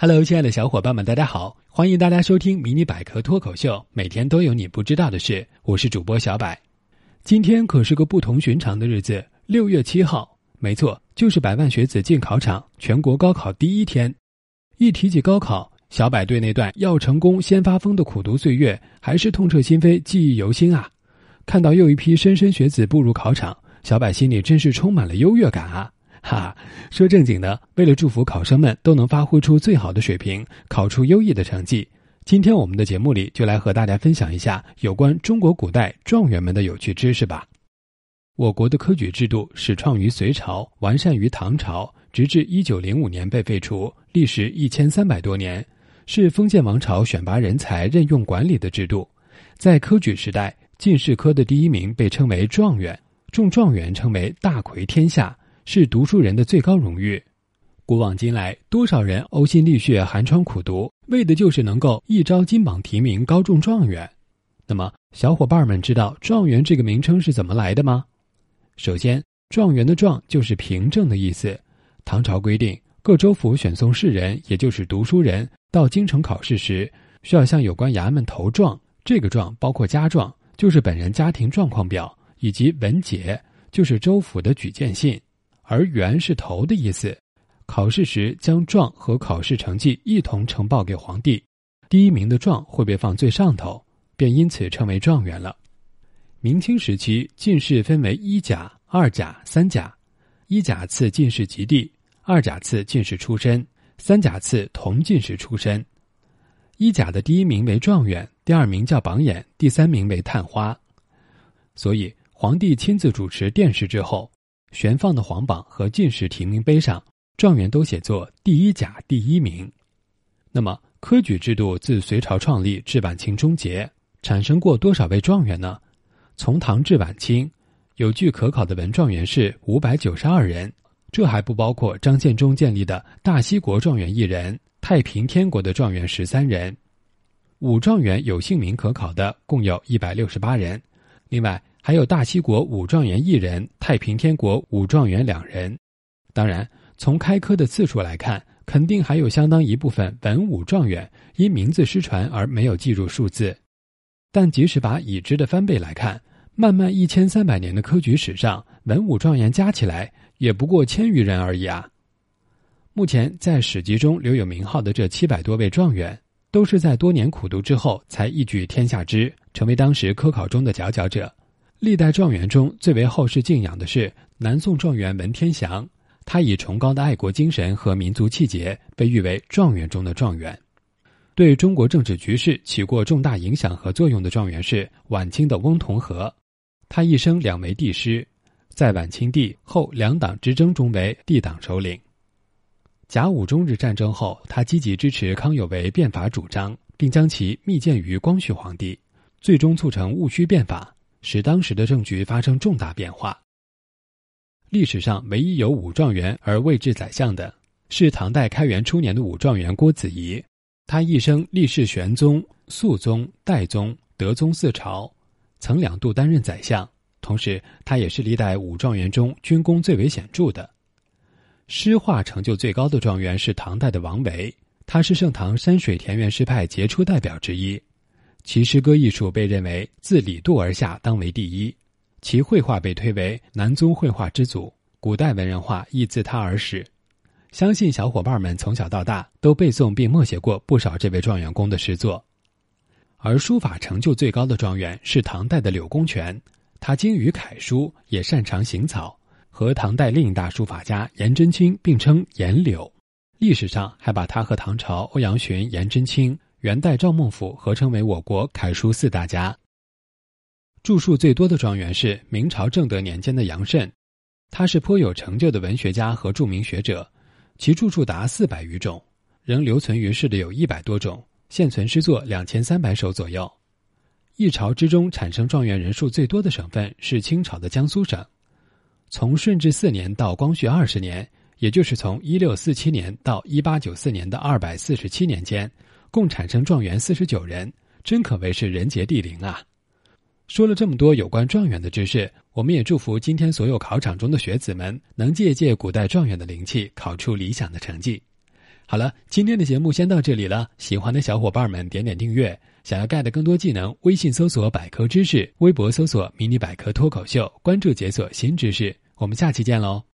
Hello，亲爱的小伙伴们，大家好！欢迎大家收听《迷你百科脱口秀》，每天都有你不知道的事。我是主播小百。今天可是个不同寻常的日子，六月七号，没错，就是百万学子进考场、全国高考第一天。一提起高考，小百对那段要成功先发疯的苦读岁月，还是痛彻心扉、记忆犹新啊！看到又一批莘莘学子步入考场，小百心里真是充满了优越感啊！哈，说正经的，为了祝福考生们都能发挥出最好的水平，考出优异的成绩，今天我们的节目里就来和大家分享一下有关中国古代状元们的有趣知识吧。我国的科举制度始创于隋朝，完善于唐朝，直至一九零五年被废除，历时一千三百多年，是封建王朝选拔人才、任用管理的制度。在科举时代，进士科的第一名被称为状元，中状元称为大魁天下。是读书人的最高荣誉。古往今来，多少人呕心沥血、寒窗苦读，为的就是能够一朝金榜题名、高中状元。那么，小伙伴们知道“状元”这个名称是怎么来的吗？首先，“状元”的“状”就是凭证的意思。唐朝规定，各州府选送士人，也就是读书人，到京城考试时，需要向有关衙门投状。这个状包括家状，就是本人家庭状况表，以及文解，就是州府的举荐信。而元是头的意思，考试时将状和考试成绩一同呈报给皇帝，第一名的状会被放最上头，便因此称为状元了。明清时期进士分为一甲、二甲、三甲，一甲赐进士及第，二甲赐进士出身，三甲赐同进士出身。一甲的第一名为状元，第二名叫榜眼，第三名为探花。所以皇帝亲自主持殿试之后。悬放的皇榜和进士提名碑上，状元都写作第一甲第一名。那么，科举制度自隋朝创立至晚清终结，产生过多少位状元呢？从唐至晚清，有据可考的文状元是五百九十二人，这还不包括张献忠建立的大西国状元一人，太平天国的状元十三人。武状元有姓名可考的共有一百六十八人，另外。还有大西国武状元一人，太平天国武状元两人。当然，从开科的次数来看，肯定还有相当一部分文武状元因名字失传而没有记入数字。但即使把已知的翻倍来看，漫漫一千三百年的科举史上，文武状元加起来也不过千余人而已啊！目前在史籍中留有名号的这七百多位状元，都是在多年苦读之后才一举天下知，成为当时科考中的佼佼者。历代状元中最为后世敬仰的是南宋状元文天祥，他以崇高的爱国精神和民族气节被誉为状元中的状元。对中国政治局势起过重大影响和作用的状元是晚清的翁同龢，他一生两为帝师，在晚清帝后两党之争中为帝党首领。甲午中日战争后，他积极支持康有为变法主张，并将其密荐于光绪皇帝，最终促成戊戌变法。使当时的政局发生重大变化。历史上唯一有武状元而位至宰相的，是唐代开元初年的武状元郭子仪。他一生历仕玄宗、肃宗、代宗、德宗四朝，曾两度担任宰相。同时，他也是历代武状元中军功最为显著的。诗画成就最高的状元是唐代的王维，他是盛唐山水田园诗派杰出代表之一。其诗歌艺术被认为自李杜而下当为第一，其绘画被推为南宗绘画之祖，古代文人画亦自他而始。相信小伙伴们从小到大都背诵并默写过不少这位状元公的诗作。而书法成就最高的状元是唐代的柳公权，他精于楷书，也擅长行草，和唐代另一大书法家颜真卿并称颜柳。历史上还把他和唐朝欧阳询、颜真卿。元代赵孟頫合称为我国楷书四大家。著述最多的状元是明朝正德年间的杨慎，他是颇有成就的文学家和著名学者，其著述达四百余种，仍留存于世的有一百多种，现存诗作两千三百首左右。一朝之中产生状元人数最多的省份是清朝的江苏省，从顺治四年到光绪二十年，也就是从一六四七年到一八九四年的二百四十七年间。共产生状元四十九人，真可谓是人杰地灵啊！说了这么多有关状元的知识，我们也祝福今天所有考场中的学子们能借借古代状元的灵气，考出理想的成绩。好了，今天的节目先到这里了。喜欢的小伙伴们点点订阅。想要 get 更多技能，微信搜索百科知识，微博搜索迷你百科脱口秀，关注解锁新知识。我们下期见喽。